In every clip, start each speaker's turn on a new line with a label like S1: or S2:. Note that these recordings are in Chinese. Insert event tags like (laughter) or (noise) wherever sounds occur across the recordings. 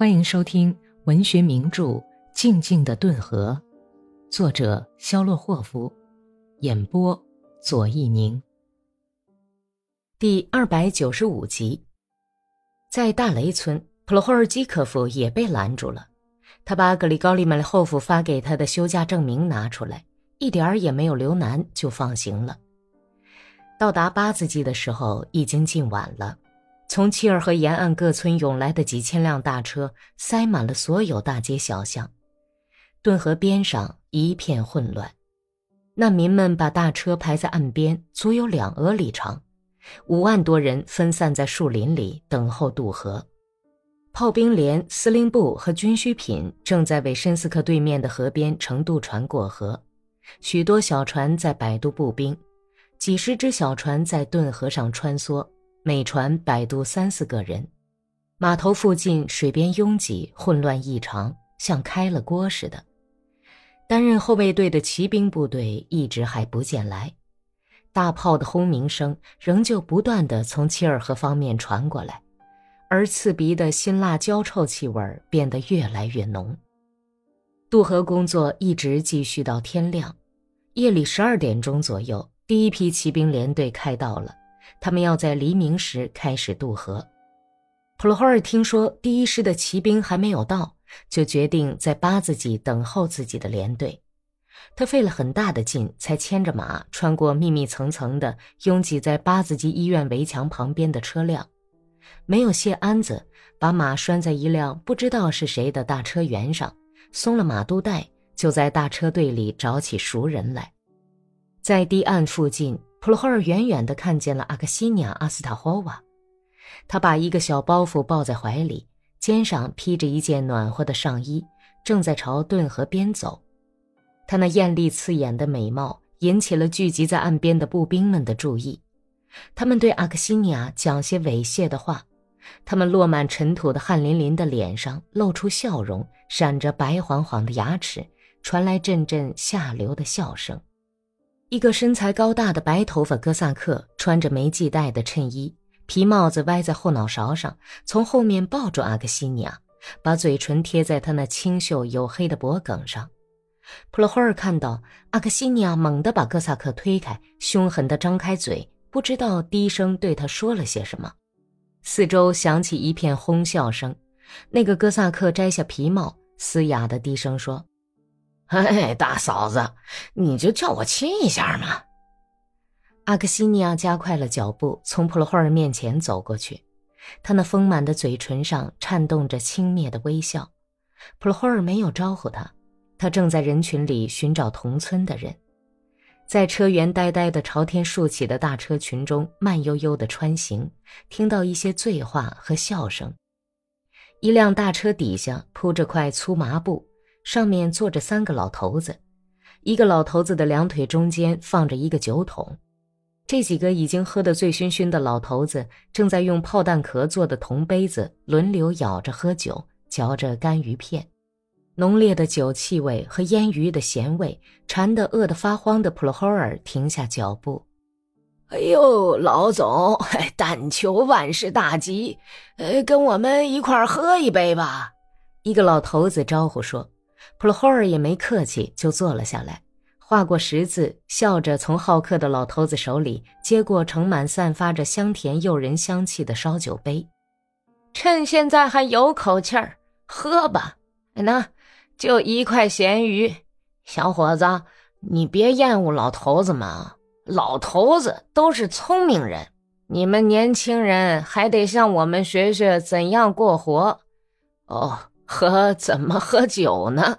S1: 欢迎收听文学名著《静静的顿河》，作者肖洛霍夫，演播左一宁。第二百九十五集，在大雷村，普罗霍尔基科夫也被拦住了。他把格里高利曼后夫发给他的休假证明拿出来，一点儿也没有留难，就放行了。到达八字季的时候，已经近晚了。从契尔河沿岸各村涌来的几千辆大车，塞满了所有大街小巷。顿河边上一片混乱，难民们把大车排在岸边，足有两俄里长。五万多人分散在树林里等候渡河。炮兵连、司令部和军需品正在为申斯克对面的河边乘渡船过河。许多小船在摆渡步兵，几十只小船在顿河上穿梭。每船摆渡三四个人，码头附近水边拥挤混乱异常，像开了锅似的。担任后卫队的骑兵部队一直还不见来，大炮的轰鸣声仍旧不断的从切尔河方面传过来，而刺鼻的辛辣焦臭气味变得越来越浓。渡河工作一直继续到天亮，夜里十二点钟左右，第一批骑兵连队开到了。他们要在黎明时开始渡河。普罗霍尔听说第一师的骑兵还没有到，就决定在八字级等候自己的连队。他费了很大的劲，才牵着马穿过密密层层的拥挤在八字级医院围墙旁边的车辆，没有卸鞍子，把马拴在一辆不知道是谁的大车辕上，松了马肚带，就在大车队里找起熟人来，在堤岸附近。普罗霍尔远远地看见了阿克西尼亚·阿斯塔霍娃，他把一个小包袱抱在怀里，肩上披着一件暖和的上衣，正在朝顿河边走。他那艳丽刺眼的美貌引起了聚集在岸边的步兵们的注意，他们对阿克西尼亚讲些猥亵的话，他们落满尘土的汗淋淋的脸上露出笑容，闪着白晃晃的牙齿，传来阵阵下流的笑声。一个身材高大的白头发哥萨克，穿着没系带的衬衣，皮帽子歪在后脑勺上，从后面抱住阿克西尼亚，把嘴唇贴在他那清秀黝黑的脖颈上。普罗霍尔看到阿克西尼亚猛地把哥萨克推开，凶狠地张开嘴，不知道低声对他说了些什么。四周响起一片哄笑声。那个哥萨克摘下皮帽，嘶哑的低声说。
S2: 哎，大嫂子，你就叫我亲一下嘛。
S1: 阿克西尼亚加快了脚步，从普罗霍尔面前走过去，他那丰满的嘴唇上颤动着轻蔑的微笑。普罗霍尔没有招呼他，他正在人群里寻找同村的人，在车辕呆呆的朝天竖起的大车群中慢悠悠的穿行，听到一些醉话和笑声。一辆大车底下铺着块粗麻布。上面坐着三个老头子，一个老头子的两腿中间放着一个酒桶。这几个已经喝得醉醺醺的老头子正在用炮弹壳做的铜杯子轮流舀着喝酒，嚼着干鱼片。浓烈的酒气味和腌鱼的咸味馋得饿得发慌的普罗霍尔停下脚步。
S2: 哎呦，老总，但求万事大吉，呃，跟我们一块喝一杯吧。
S1: 一个老头子招呼说。普罗霍尔也没客气，就坐了下来，画过十字，笑着从好客的老头子手里接过盛满散发着香甜诱人香气的烧酒杯。
S2: 趁现在还有口气儿，喝吧。那，就一块咸鱼。小伙子，你别厌恶老头子嘛，老头子都是聪明人，你们年轻人还得向我们学学怎样过活。哦。喝怎么喝酒呢？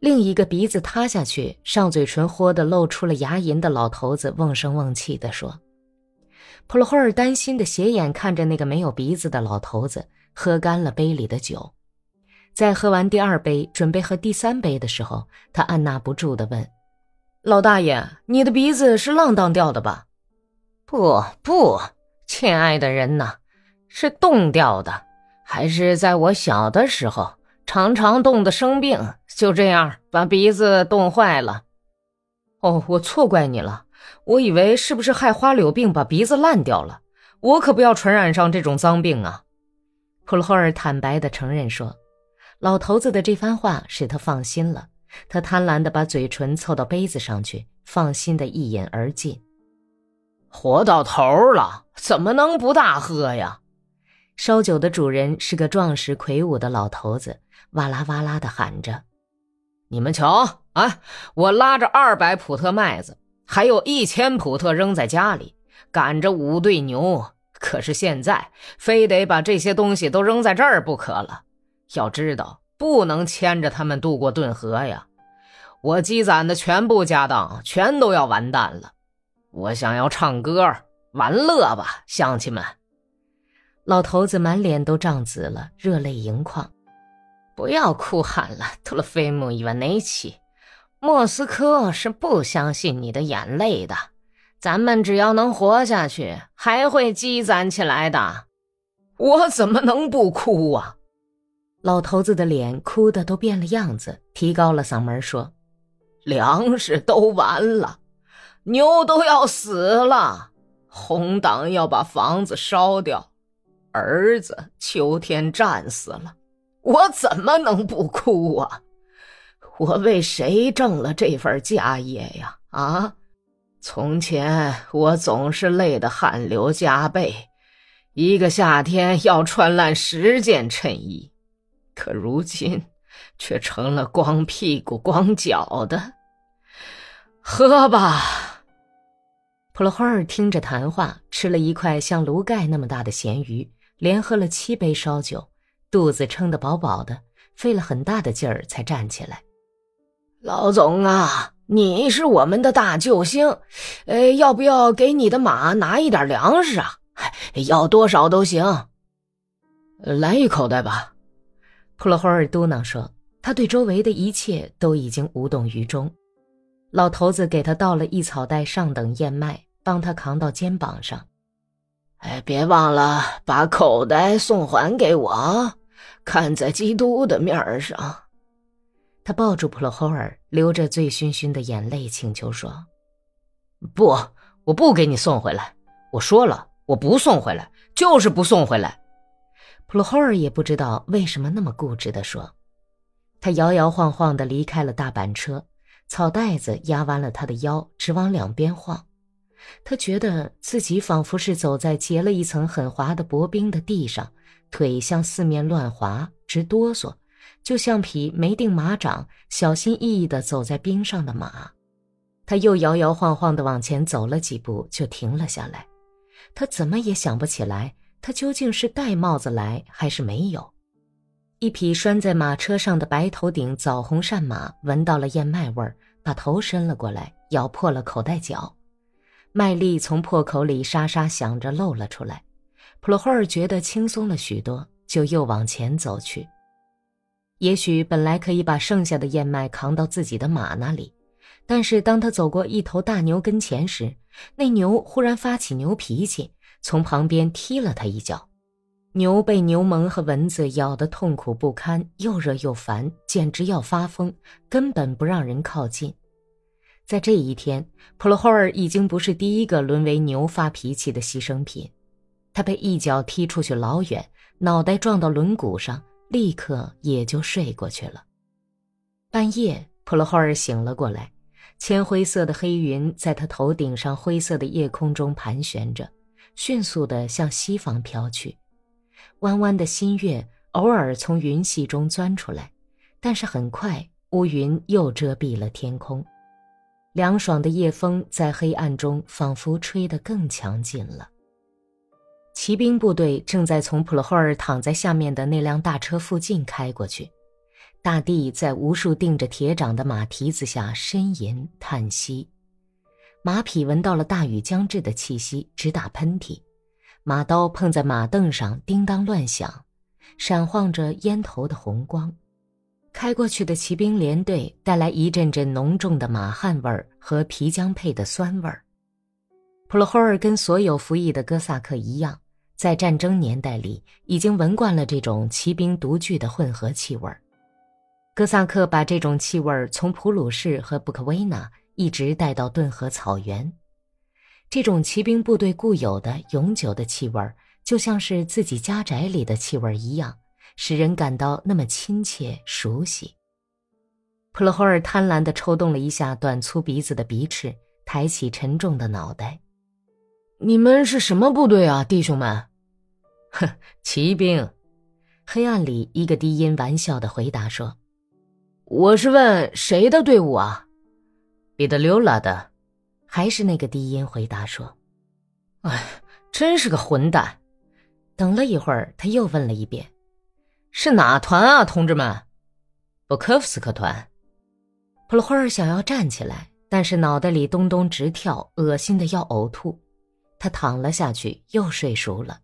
S1: 另一个鼻子塌下去、上嘴唇豁的露出了牙龈的老头子瓮声瓮气地说：“普罗霍尔担心的斜眼看着那个没有鼻子的老头子，喝干了杯里的酒。在喝完第二杯、准备喝第三杯的时候，他按捺不住的问：‘
S2: 老大爷，你的鼻子是浪荡掉的吧？’‘不不，亲爱的人呐，是冻掉的。’”还是在我小的时候，常常冻得生病，就这样把鼻子冻坏了。
S1: 哦，我错怪你了，我以为是不是害花柳病把鼻子烂掉了？我可不要传染上这种脏病啊！普罗霍尔坦白地承认说：“老头子的这番话使他放心了。”他贪婪地把嘴唇凑到杯子上去，放心地一饮而尽。
S2: 活到头了，怎么能不大喝呀？
S1: 烧酒的主人是个壮实魁梧的老头子，哇啦哇啦地喊着：“
S2: 你们瞧，啊，我拉着二百普特麦子，还有一千普特扔在家里，赶着五对牛。可是现在非得把这些东西都扔在这儿不可了。要知道。”不能牵着他们渡过顿河呀！我积攒的全部家当全都要完蛋了。我想要唱歌玩乐吧，乡亲们！
S1: 老头子满脸都涨紫了，热泪盈眶。
S2: 不要哭喊了，特洛菲姆·伊万内奇，莫斯科是不相信你的眼泪的。咱们只要能活下去，还会积攒起来的。我怎么能不哭啊？
S1: 老头子的脸哭得都变了样子，提高了嗓门说：“
S2: 粮食都完了，牛都要死了，红党要把房子烧掉，儿子秋天战死了，我怎么能不哭啊？我为谁挣了这份家业呀？啊！从前我总是累得汗流浃背，一个夏天要穿烂十件衬衣。”可如今，却成了光屁股光脚的。喝吧。
S1: 普罗霍尔听着谈话，吃了一块像炉盖那么大的咸鱼，连喝了七杯烧酒，肚子撑得饱饱的，费了很大的劲儿才站起来。
S2: 老总啊，你是我们的大救星，呃，要不要给你的马拿一点粮食啊？要多少都行。来一口袋吧。
S1: 普罗霍尔嘟囔说：“他对周围的一切都已经无动于衷。”老头子给他倒了一草袋上等燕麦，帮他扛到肩膀上。
S2: “哎，别忘了把口袋送还给我，看在基督的面上。”
S1: 他抱住普罗霍尔，流着醉醺醺的眼泪，请求说：“
S2: 不，我不给你送回来。我说了，我不送回来，就是不送回来。”
S1: 普罗霍尔也不知道为什么那么固执地说，他摇摇晃晃地离开了大板车，草袋子压弯了他的腰，直往两边晃。他觉得自己仿佛是走在结了一层很滑的薄冰的地上，腿向四面乱滑，直哆嗦，就像匹没定马掌、小心翼翼地走在冰上的马。他又摇摇晃晃地往前走了几步，就停了下来。他怎么也想不起来。他究竟是戴帽子来还是没有？一匹拴在马车上的白头顶枣红善马闻到了燕麦味儿，把头伸了过来，咬破了口袋角，麦粒从破口里沙沙响着漏了出来。普罗霍尔觉得轻松了许多，就又往前走去。也许本来可以把剩下的燕麦扛到自己的马那里，但是当他走过一头大牛跟前时，那牛忽然发起牛脾气。从旁边踢了他一脚，牛被牛虻和蚊子咬得痛苦不堪，又热又烦，简直要发疯，根本不让人靠近。在这一天，普罗霍尔已经不是第一个沦为牛发脾气的牺牲品，他被一脚踢出去老远，脑袋撞到轮毂上，立刻也就睡过去了。半夜，普罗霍尔醒了过来，铅灰色的黑云在他头顶上灰色的夜空中盘旋着。迅速地向西方飘去，弯弯的新月偶尔从云隙中钻出来，但是很快乌云又遮蔽了天空。凉爽的夜风在黑暗中仿佛吹得更强劲了。骑兵部队正在从普罗霍尔躺在下面的那辆大车附近开过去，大地在无数钉着铁掌的马蹄子下呻吟叹息。马匹闻到了大雨将至的气息，直打喷嚏；马刀碰在马凳上，叮当乱响，闪晃着烟头的红光。开过去的骑兵连队带来一阵阵浓重的马汗味儿和皮浆配的酸味儿。普罗霍尔跟所有服役的哥萨克一样，在战争年代里已经闻惯了这种骑兵独具的混合气味儿。哥萨克把这种气味儿从普鲁士和布克维纳。一直带到顿河草原，这种骑兵部队固有的、永久的气味儿就像是自己家宅里的气味儿一样，使人感到那么亲切熟悉。普罗霍尔贪婪地抽动了一下短粗鼻子的鼻翅，抬起沉重的脑袋：“
S2: 你们是什么部队啊，弟兄们？”“ (laughs)
S1: 哼，骑兵。”黑暗里一个低音玩笑的回答说：“
S2: 我是问谁的队伍啊？”“
S1: 彼得溜拉的。”还是那个低音回答说：“
S2: 哎，真是个混蛋。”
S1: 等了一会儿，他又问了一遍：“
S2: 是哪团啊，同志们？”“
S1: 布科夫斯克团。”普罗霍尔想要站起来，但是脑袋里咚咚直跳，恶心的要呕吐。他躺了下去，又睡熟了。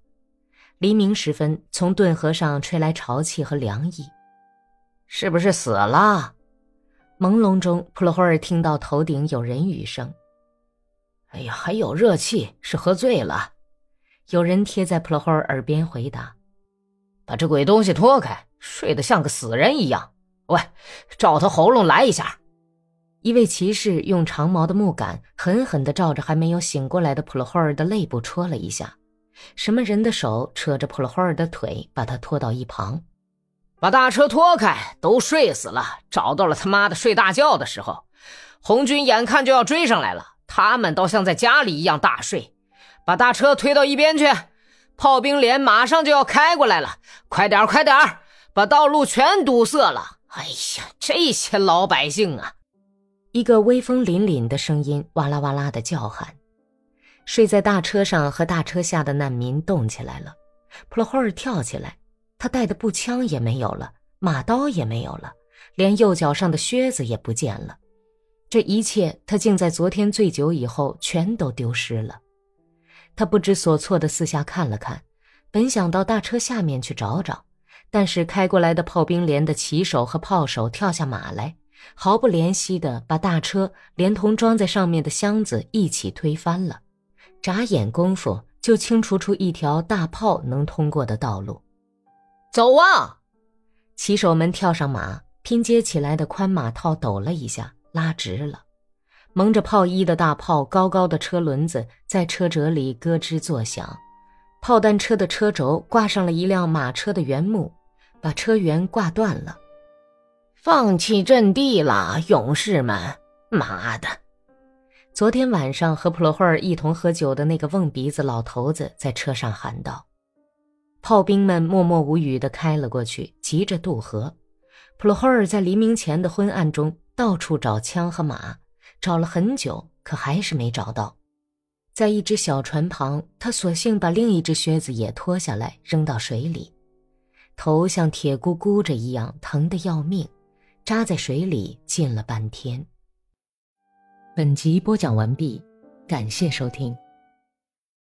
S1: 黎明时分，从顿河上吹来潮气和凉意。
S2: 是不是死了？
S1: 朦胧中，普罗霍尔听到头顶有人语声。
S2: 哎呀，还有热气，是喝醉了。
S1: 有人贴在普罗霍尔耳边回答：“
S2: 把这鬼东西拖开，睡得像个死人一样。喂，照他喉咙来一下。”
S1: 一位骑士用长矛的木杆狠狠地照着还没有醒过来的普罗霍尔的肋部戳了一下。什么人的手扯着普罗霍尔的腿，把他拖到一旁，
S2: 把大车拖开，都睡死了。找到了他妈的睡大觉的时候，红军眼看就要追上来了。他们倒像在家里一样大睡，把大车推到一边去，炮兵连马上就要开过来了，快点快点把道路全堵塞了！哎呀，这些老百姓啊！
S1: 一个威风凛凛的声音哇啦哇啦的叫喊。睡在大车上和大车下的难民动起来了。普罗霍尔跳起来，他带的步枪也没有了，马刀也没有了，连右脚上的靴子也不见了。这一切，他竟在昨天醉酒以后全都丢失了。他不知所措地四下看了看，本想到大车下面去找找，但是开过来的炮兵连的骑手和炮手跳下马来，毫不怜惜地把大车连同装在上面的箱子一起推翻了。眨眼功夫，就清除出一条大炮能通过的道路。
S2: 走啊！
S1: 骑手们跳上马，拼接起来的宽马套抖了一下。拉直了，蒙着炮衣的大炮高高的车轮子在车辙里咯吱作响，炮弹车的车轴挂上了一辆马车的原木，把车辕挂断了。
S2: 放弃阵地了，勇士们！妈的！
S1: 昨天晚上和普罗霍尔一同喝酒的那个瓮鼻子老头子在车上喊道。炮兵们默默无语地开了过去，急着渡河。普罗霍尔在黎明前的昏暗中。到处找枪和马，找了很久，可还是没找到。在一只小船旁，他索性把另一只靴子也脱下来扔到水里，头像铁箍箍着一样疼得要命，扎在水里浸了半天。本集播讲完毕，感谢收听。